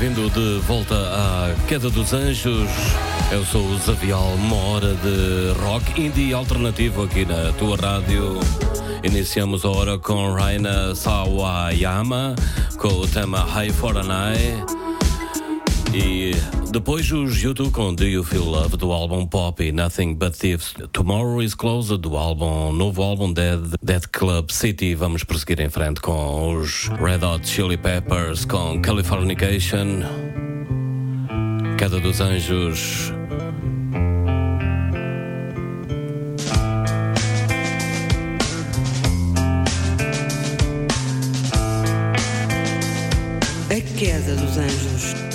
bem-vindo de volta à Queda dos Anjos. Eu sou o Zavial, uma hora de rock indie alternativo aqui na tua rádio. Iniciamos a hora com Raina Sawayama, com o tema High for an Eye. E depois os YouTube com Do You Feel Love do álbum Pop e Nothing But Thieves, Tomorrow Is Closed do álbum novo álbum Dead, Dead Club City. Vamos prosseguir em frente com os Red Hot Chili Peppers com Californication, Queda dos Anjos. A Queda dos Anjos.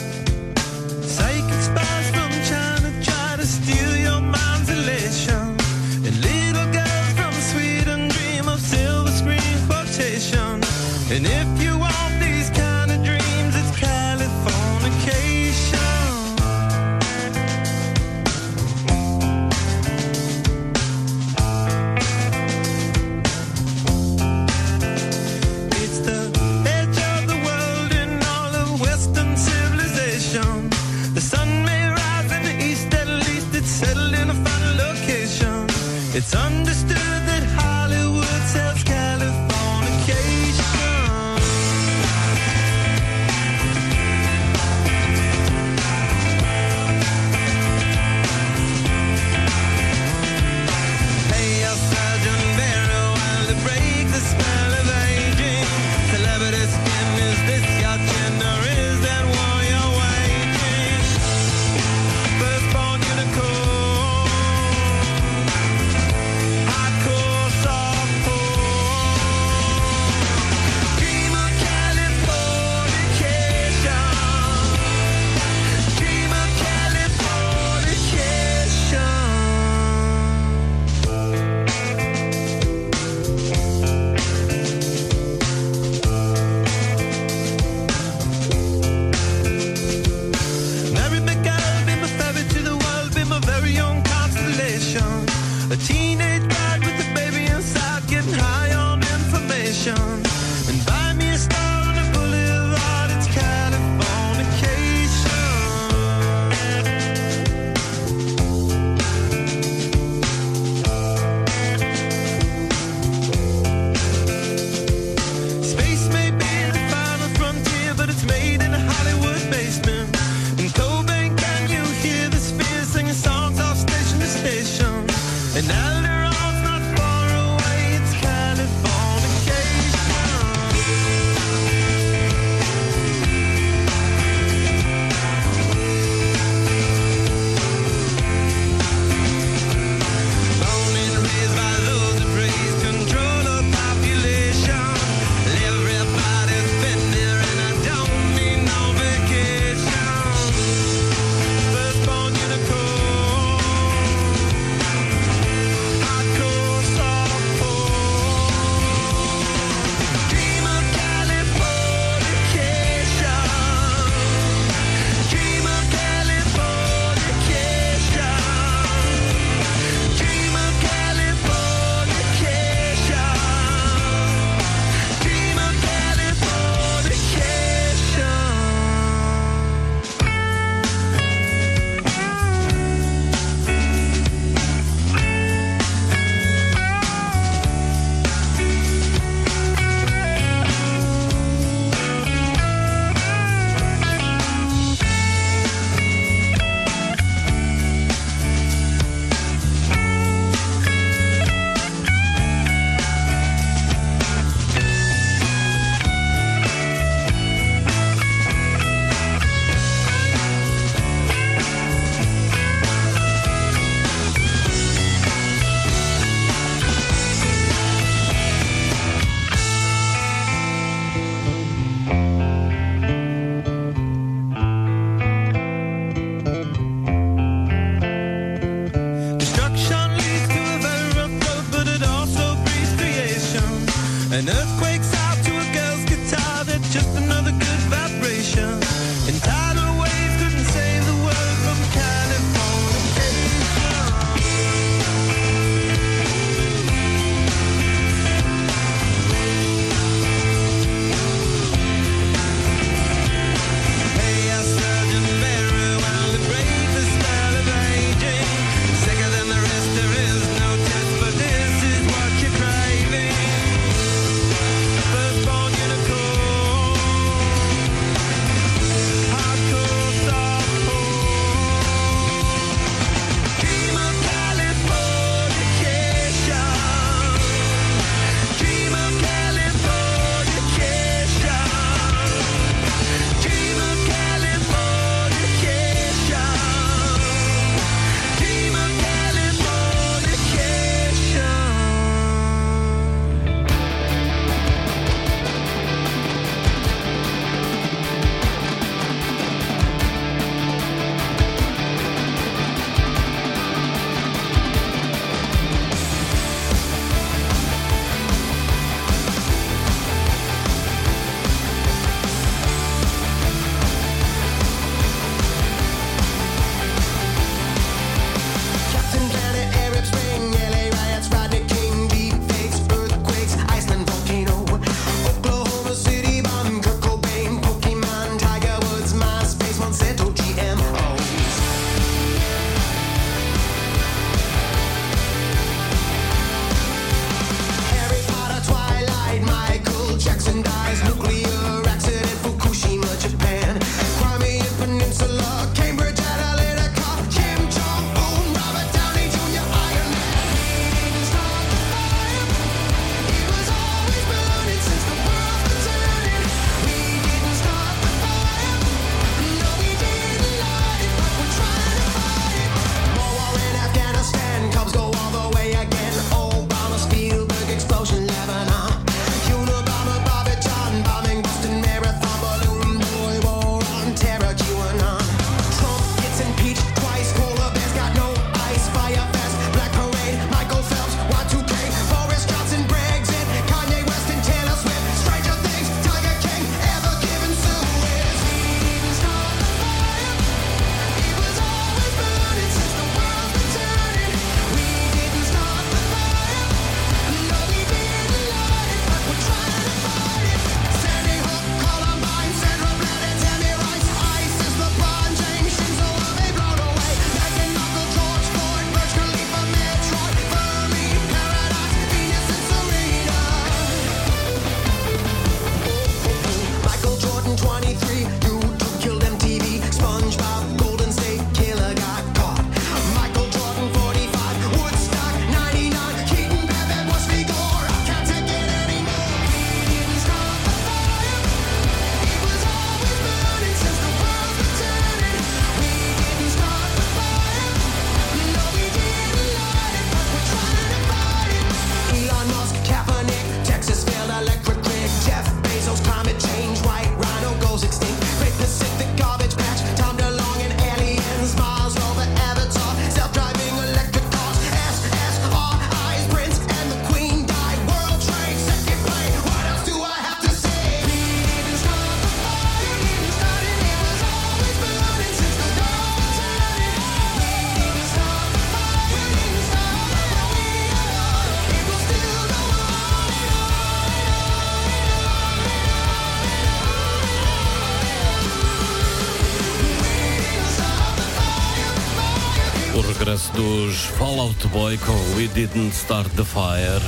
Boy com We Didn't Start the Fire.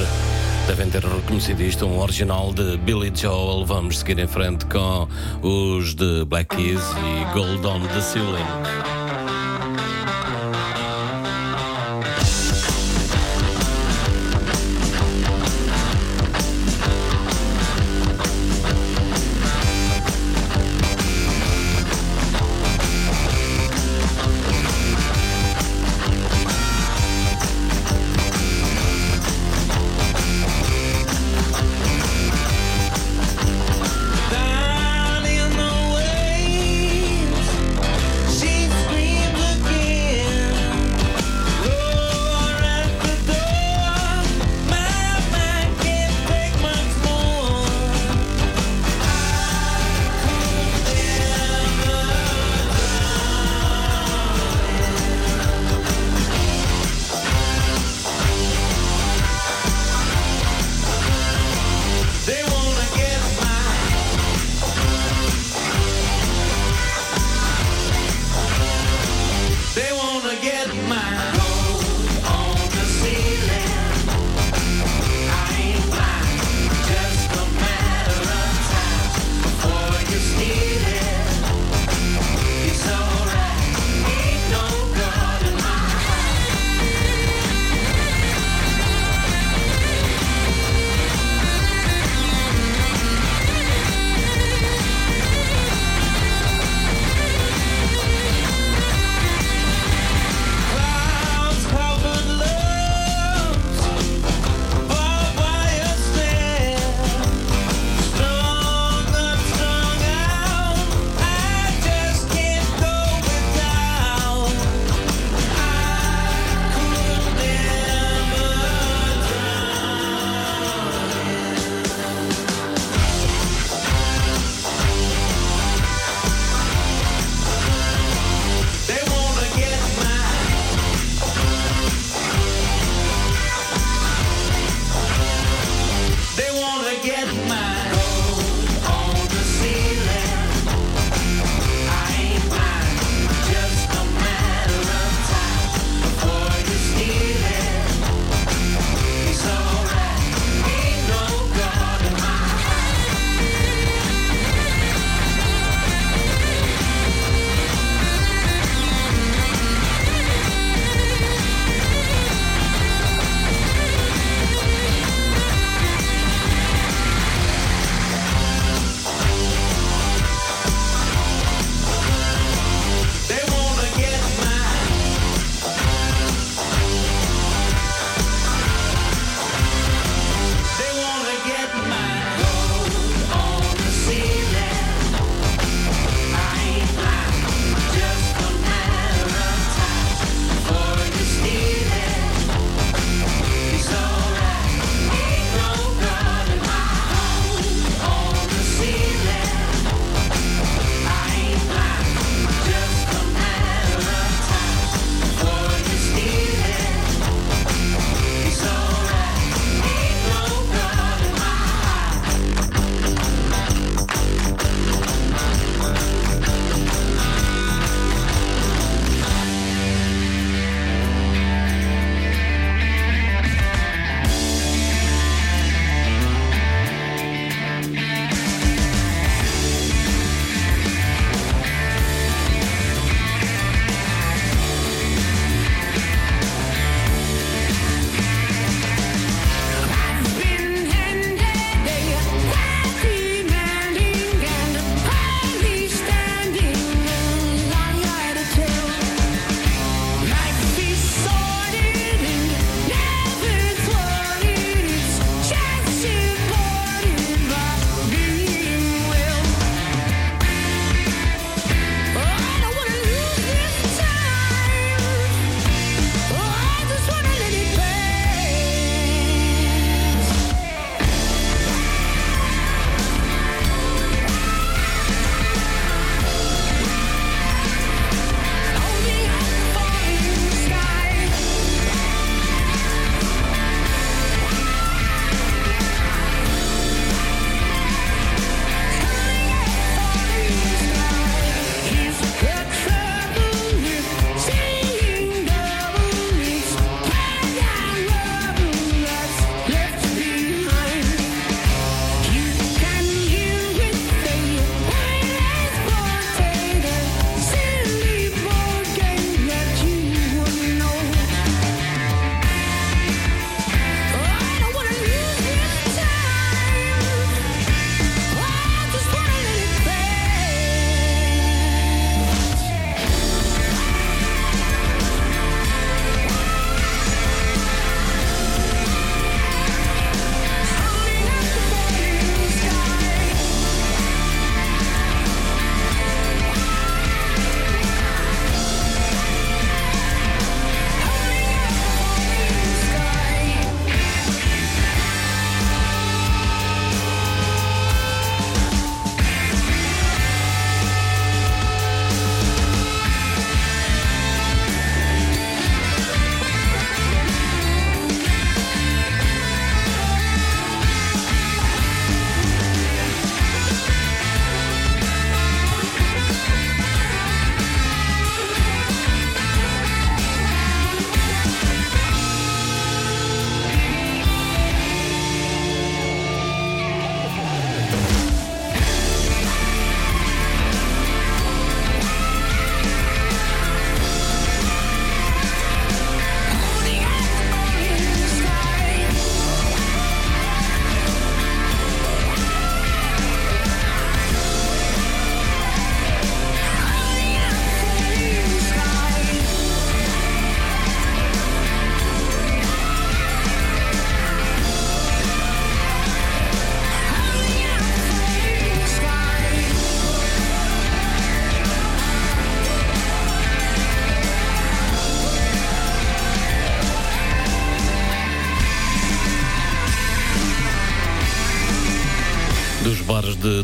Devem ter reconhecido isto, um original de Billy Joel. Vamos seguir em frente com os de Black Keys e Gold on the Ceiling.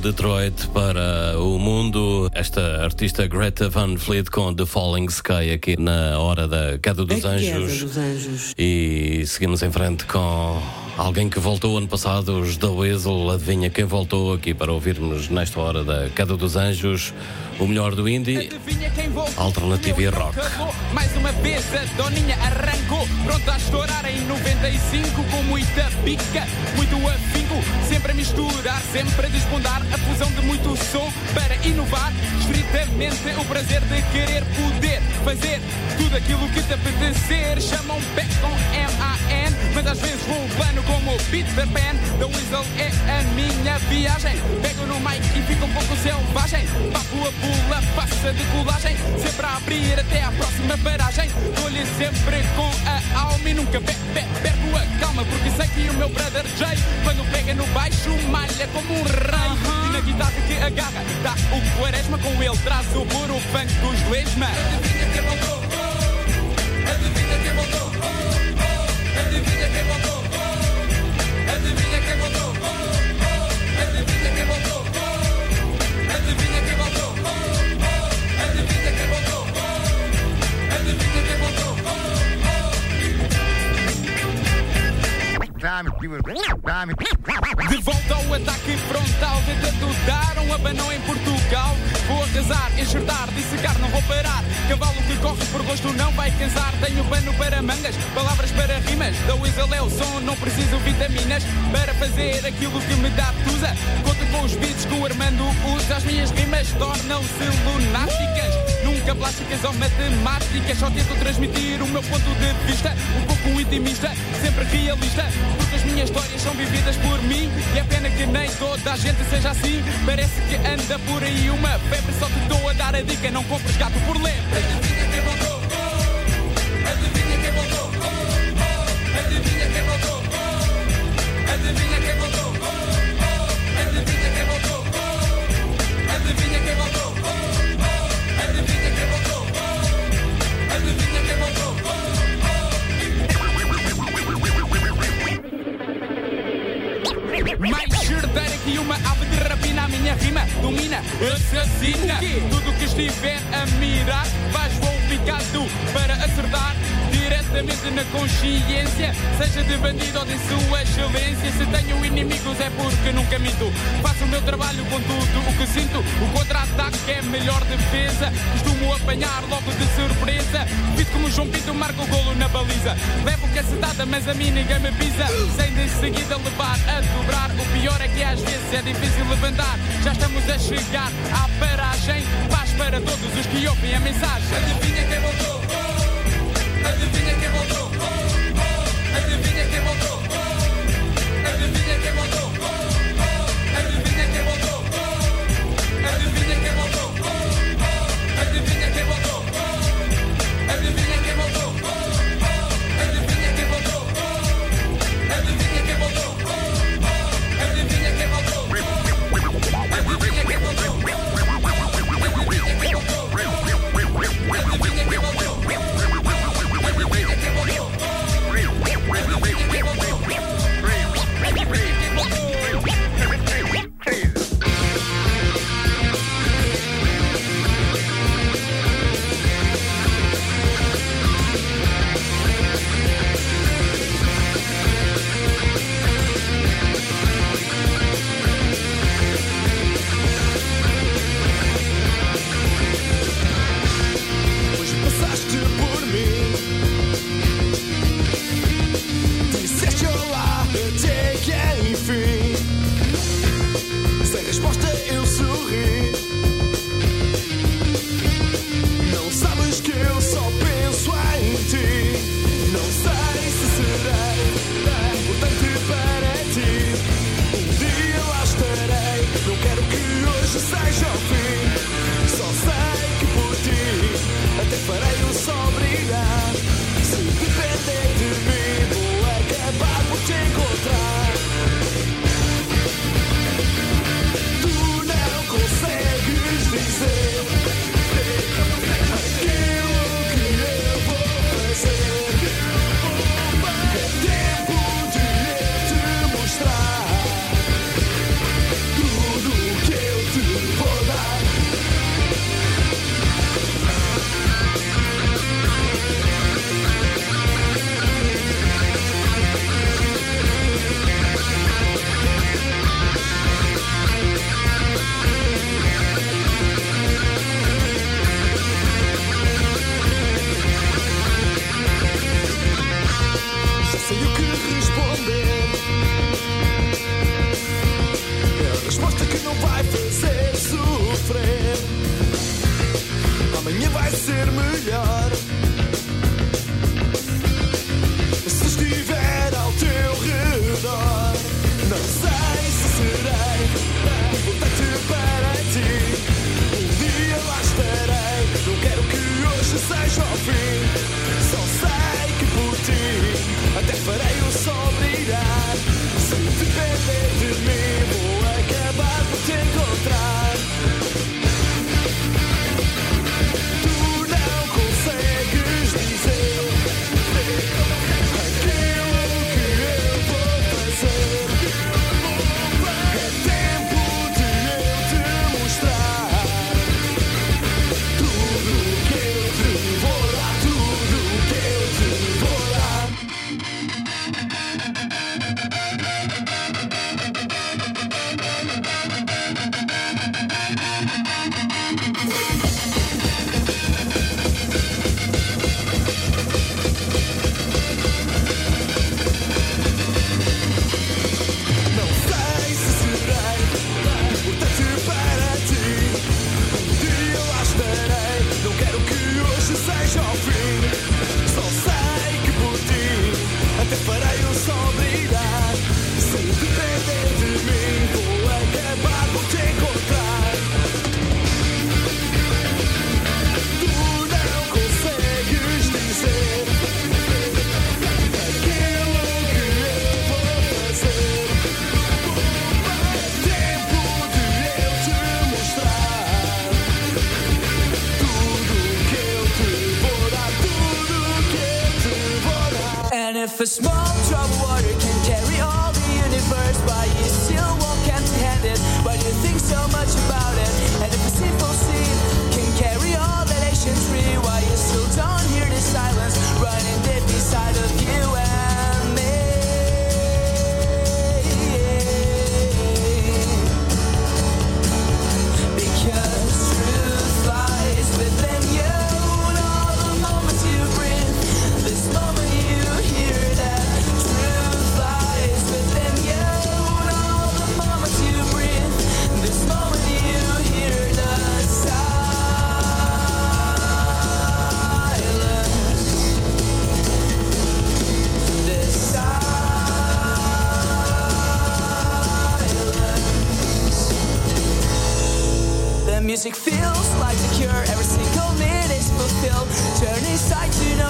Detroit para o mundo. Esta artista Greta Van Fleet com The Falling Sky aqui na hora da Queda dos Anjos. dos anjos. E seguimos em frente com alguém que voltou ano passado, os The Weasel. Adivinha quem voltou aqui para ouvirmos nesta hora da Queda dos Anjos, o melhor do indie. Adivinha quem voltou? Alternativo e rock. acabou. Mais uma vez a doninha arrancou, pronta a estourar em 95 com muita pica, muito afinco, sempre a misturar, sempre a desbundar a fusão de muito som para inovar, estritamente o prazer de querer poder fazer tudo aquilo que te apetecer. Chamam pé com M-A-N, mas às vezes vou plano como Peter Pan. The Weasel é a minha viagem. Pego no mic e fico um pouco passa de colagem. Sempre a abrir até à próxima paragem. Dou-lhe sempre com a alma e nunca pe pe perco a calma. Porque sei que o meu brother Jay, quando pega no baixo, malha como um rei. E na guitarra que agarra, dá o quaresma. Com ele traz o puro funk dos lesma. Adivinha quem voltou? Adivinha quem voltou? Adivinha quem voltou? Adivinha quem voltou? Adivinha quem voltou? Adivinha quem voltou? De volta ao ataque frontal, tentaram um abanão em Portugal. Vou arrasar, enxertar, dissecar, não vou parar. Cavalo que corre por gosto não vai cansar. Tenho pano para mangas, palavras para rimas. É o som, não preciso vitaminas para fazer aquilo que me dá tusa. Conto com os beats que o Armando usa. As minhas rimas tornam-se lunáticas. Nunca plásticas ou matemáticas, só tento transmitir o meu ponto de vista. Um pouco intimista, sempre realista. Porque as minhas histórias são vividas por mim. E é pena que nem toda a gente seja assim. Parece que anda por aí uma febre. Só te estou a dar a dica: não compres gato por lebre. A rima domina, assassina. Tudo que estiver a mirar, vais voo picado para acertar. Na consciência, seja de bandido ou de sua excelência. Se tenho inimigos é porque nunca minto. Faço o meu trabalho com tudo o que sinto. O contra-ataque é a melhor defesa. Costumo apanhar logo de surpresa. Visto como João Pinto marca o golo na baliza. Levo cacetada, mas a mim ninguém me pisa. Sem de seguida levar a dobrar. O pior é que às vezes é difícil levantar. Já estamos a chegar à paragem. Paz para todos os que ouvem a mensagem. Adivinha quem voltou? Adivinha quem mandou? Oh, oh. Adivinha quem mandou? Oh. Oh.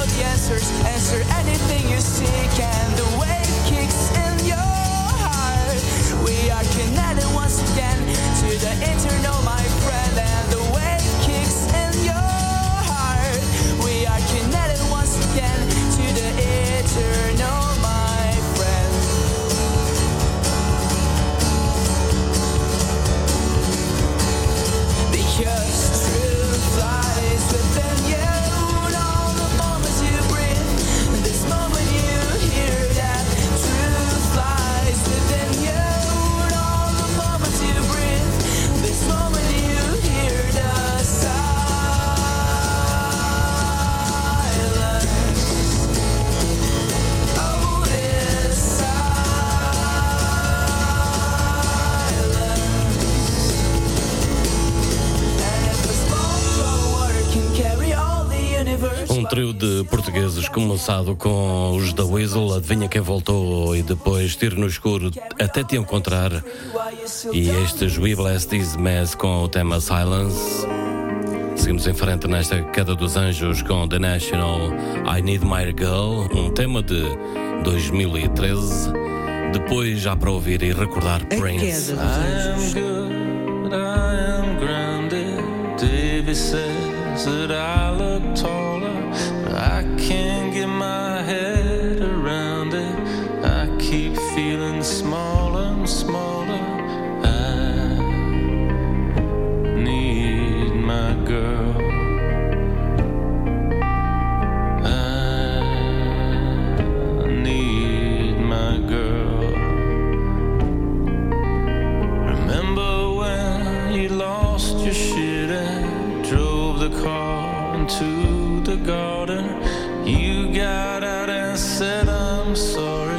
the answers. Answer anything you see. trio de portugueses começado com os da Weasel, adivinha quem voltou e depois Tiro no Escuro até te encontrar e estes We Bless This Mess com o tema Silence. Seguimos em frente nesta Queda dos Anjos com The National I Need My Girl, um tema de 2013. Depois já para ouvir e recordar A Prince. David says that I look tall. to into the garden. You got out and said, I'm sorry.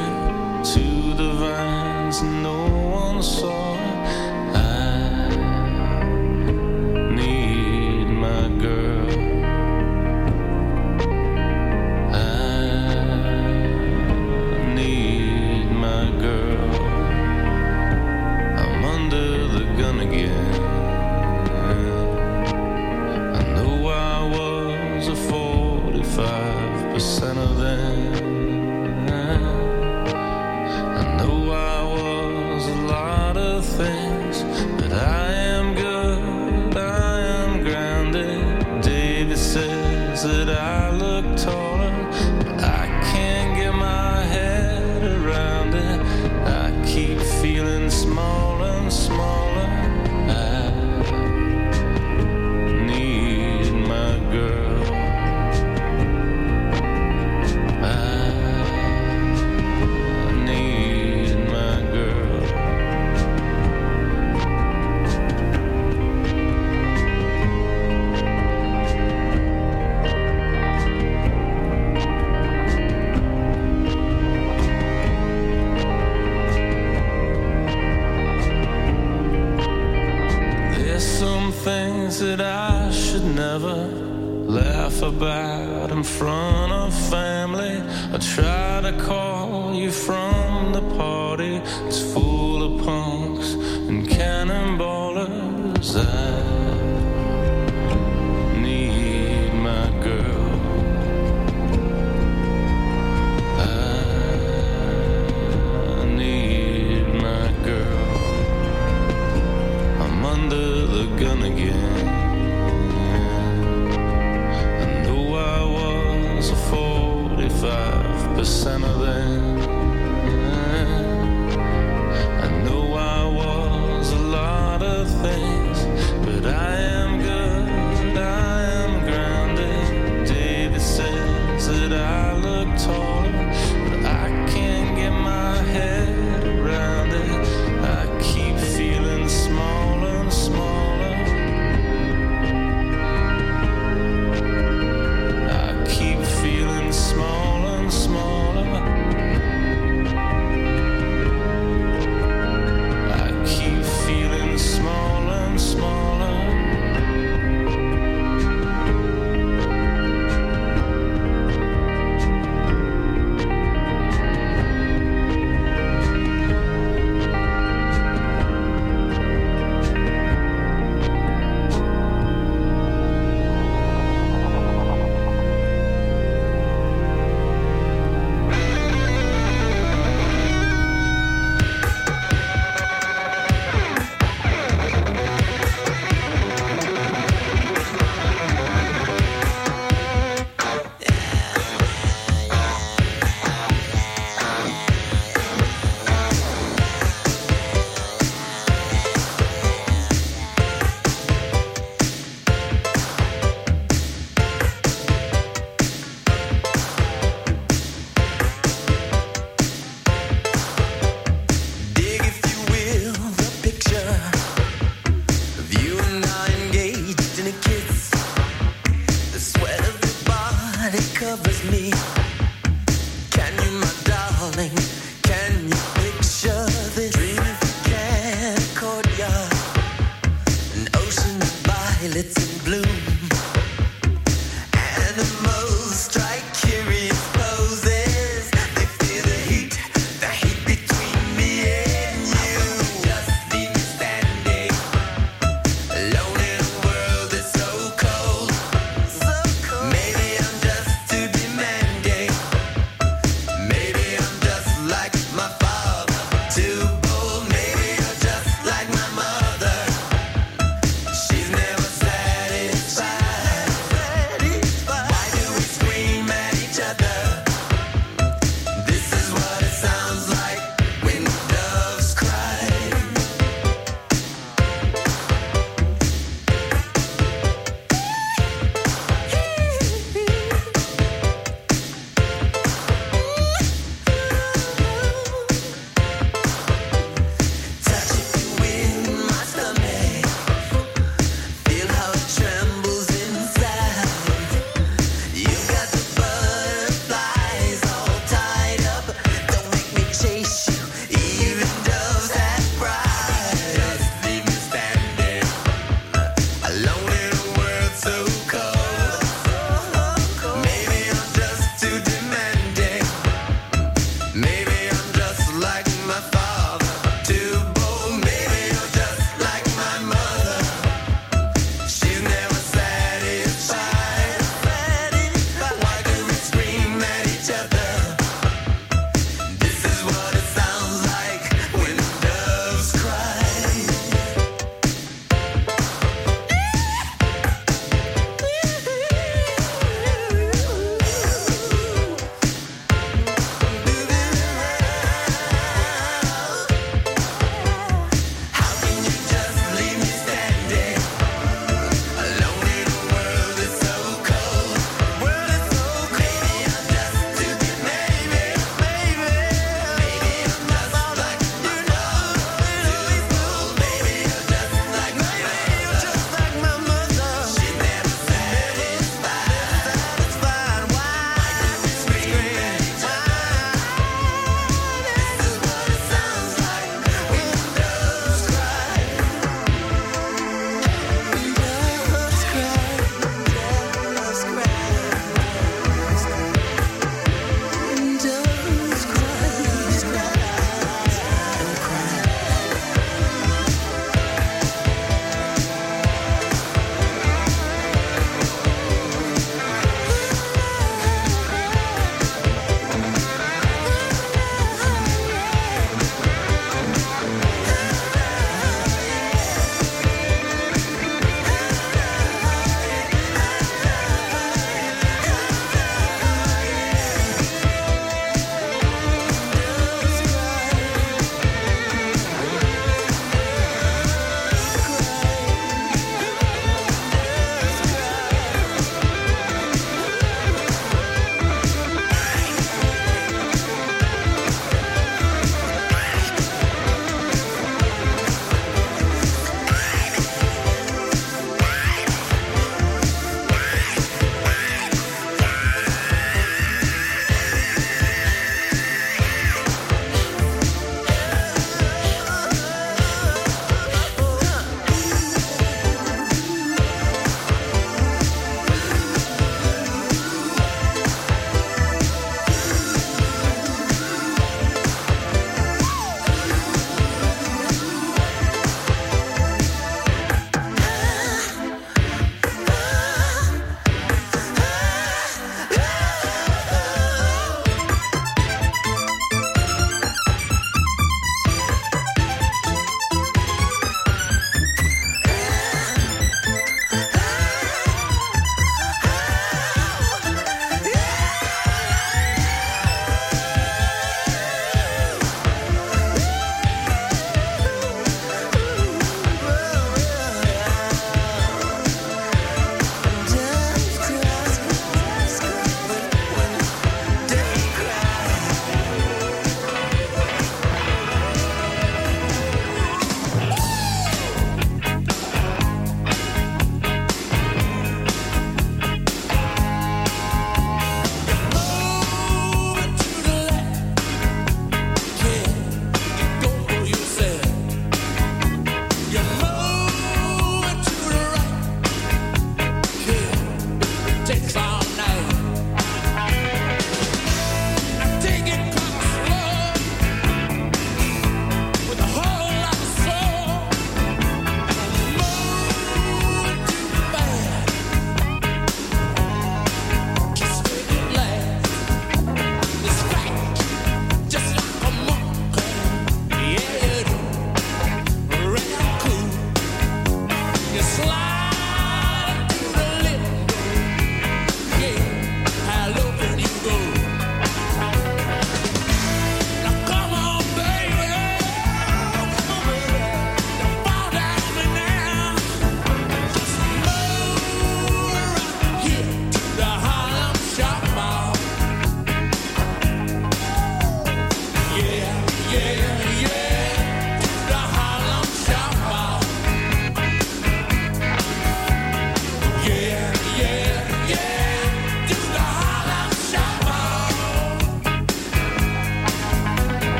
slide.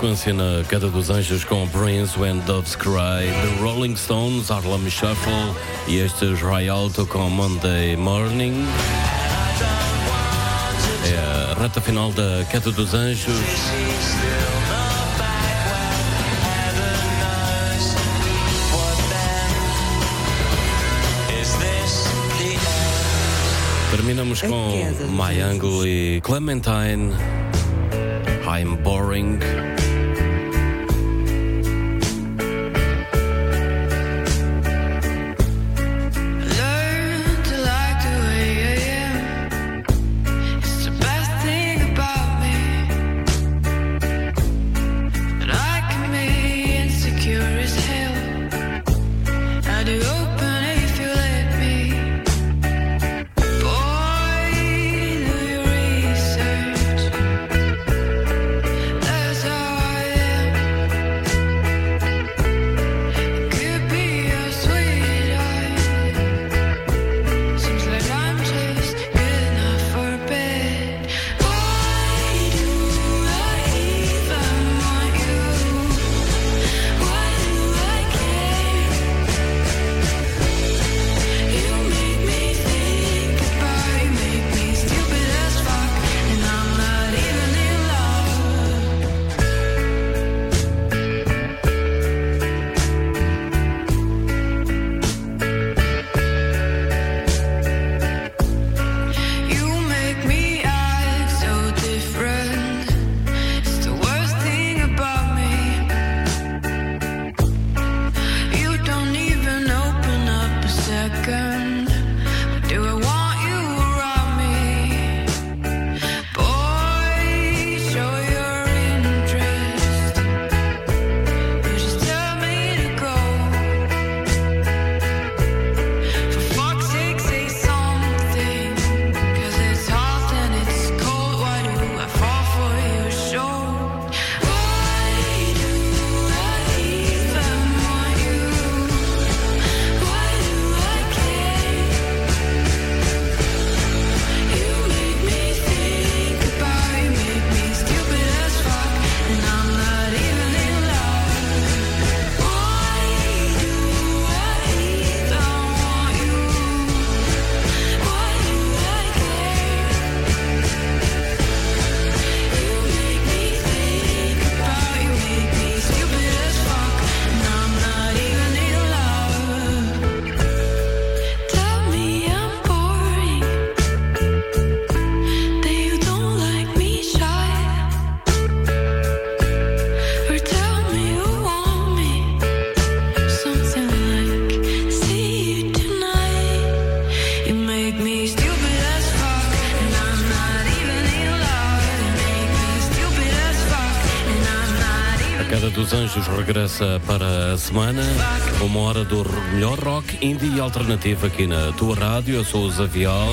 sequência na Queda dos Anjos com Prince When Doves Cry, The Rolling Stones, Harlem Shuffle e estes Ray Alto com Monday Morning. É a reta final da Queda dos Anjos. Terminamos com My Angle e Clementine. I'm boring. Dos Anjos regressa para a semana. Uma hora do melhor rock, indie e alternativo aqui na tua rádio. Eu sou o Zavial.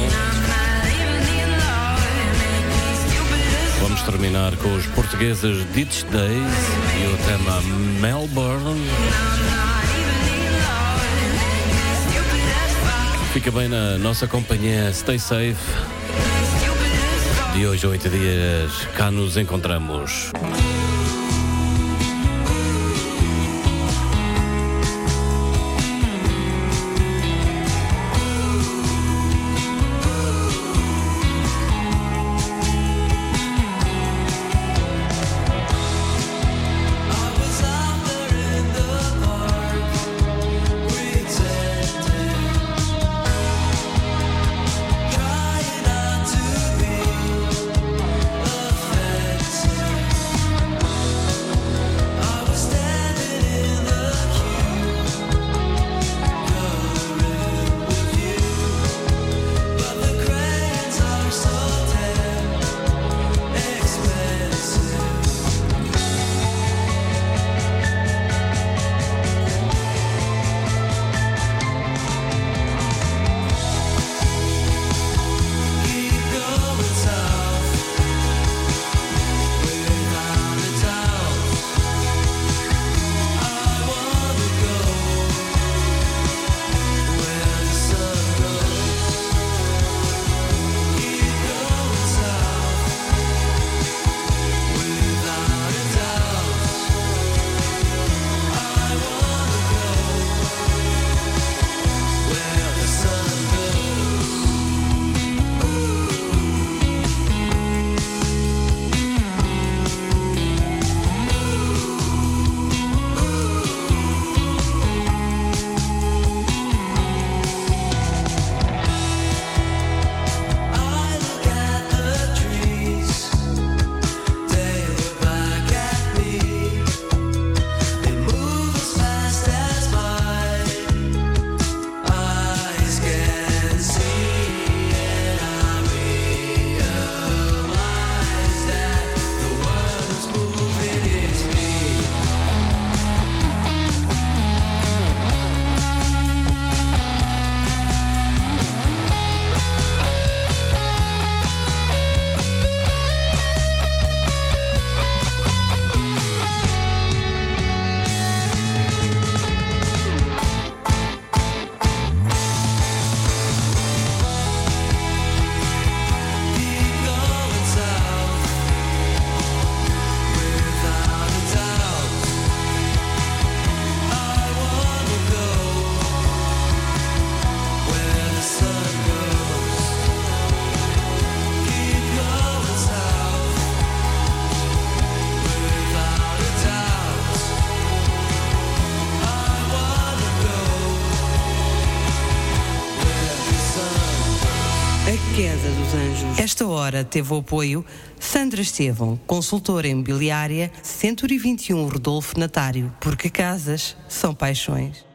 Vamos terminar com os portugueses Ditch Days e o tema Melbourne. Fica bem na nossa companhia, stay safe. De hoje a oito dias, cá nos encontramos. Hora teve o apoio Sandra Estevão, consultora imobiliária 121 Rodolfo Natário, porque casas são paixões.